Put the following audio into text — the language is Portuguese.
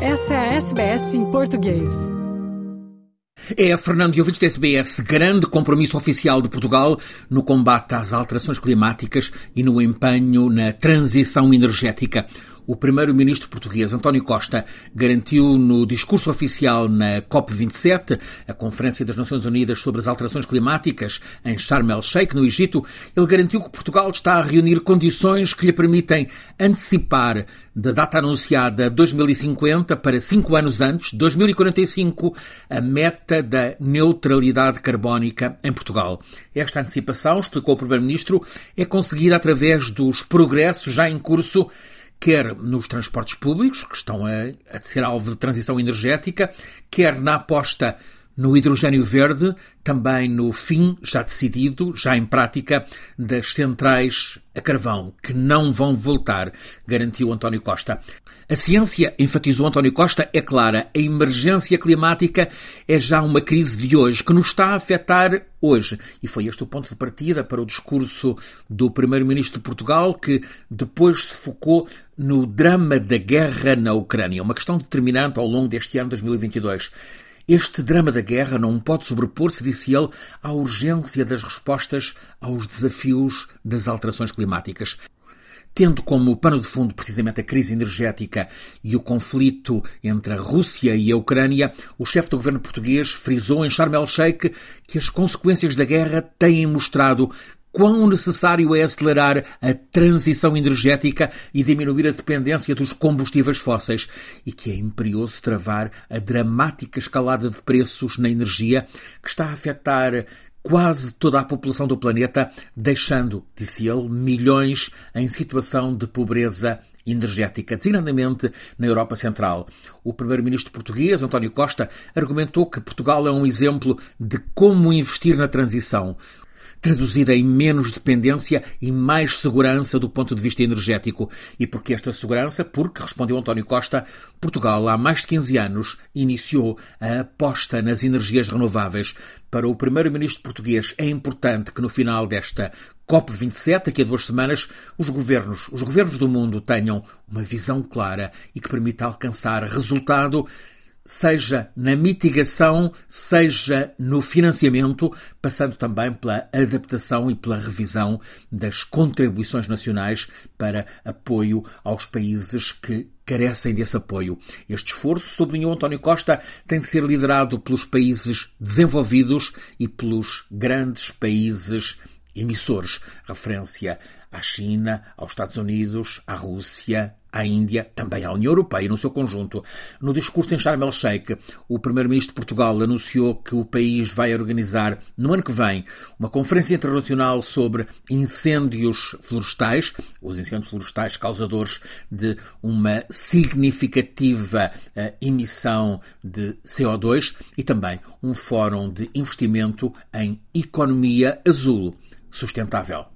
Essa é a SBS em português. É, Fernando e ouvintes da SBS, grande compromisso oficial de Portugal no combate às alterações climáticas e no empenho na transição energética o primeiro-ministro português António Costa garantiu no discurso oficial na COP27, a Conferência das Nações Unidas sobre as Alterações Climáticas, em Sharm el-Sheikh, no Egito, ele garantiu que Portugal está a reunir condições que lhe permitem antecipar da data anunciada 2050 para cinco anos antes, 2045, a meta da neutralidade carbónica em Portugal. Esta antecipação, explicou o Primeiro-Ministro, é conseguida através dos progressos já em curso quer nos transportes públicos, que estão a, a ser alvo de transição energética, quer na aposta no hidrogênio verde, também no fim, já decidido, já em prática, das centrais a carvão, que não vão voltar, garantiu António Costa. A ciência, enfatizou António Costa, é clara. A emergência climática é já uma crise de hoje, que nos está a afetar hoje. E foi este o ponto de partida para o discurso do Primeiro-Ministro de Portugal, que depois se focou no drama da guerra na Ucrânia, uma questão determinante ao longo deste ano 2022. Este drama da guerra não pode sobrepor-se, disse ele, à urgência das respostas aos desafios das alterações climáticas. Tendo como pano de fundo precisamente a crise energética e o conflito entre a Rússia e a Ucrânia, o chefe do governo português frisou em Sharm el-Sheikh que as consequências da guerra têm mostrado quão necessário é acelerar a transição energética e diminuir a dependência dos combustíveis fósseis e que é imperioso travar a dramática escalada de preços na energia que está a afetar quase toda a população do planeta, deixando, disse ele, milhões em situação de pobreza energética, designadamente na Europa Central. O primeiro-ministro português, António Costa, argumentou que Portugal é um exemplo de como investir na transição traduzida em menos dependência e mais segurança do ponto de vista energético. E por que esta segurança? Porque, respondeu António Costa, Portugal há mais de 15 anos iniciou a aposta nas energias renováveis. Para o primeiro-ministro português é importante que no final desta COP27, daqui a duas semanas, os governos, os governos do mundo tenham uma visão clara e que permita alcançar resultado seja na mitigação, seja no financiamento, passando também pela adaptação e pela revisão das contribuições nacionais para apoio aos países que carecem desse apoio. Este esforço, sublinhou António Costa, tem de ser liderado pelos países desenvolvidos e pelos grandes países emissores. Referência à China, aos Estados Unidos, à Rússia, à Índia, também à União Europeia no seu conjunto. No discurso em Sharm el-Sheikh, o primeiro-ministro de Portugal anunciou que o país vai organizar no ano que vem uma conferência internacional sobre incêndios florestais, os incêndios florestais causadores de uma significativa uh, emissão de CO2 e também um fórum de investimento em economia azul sustentável.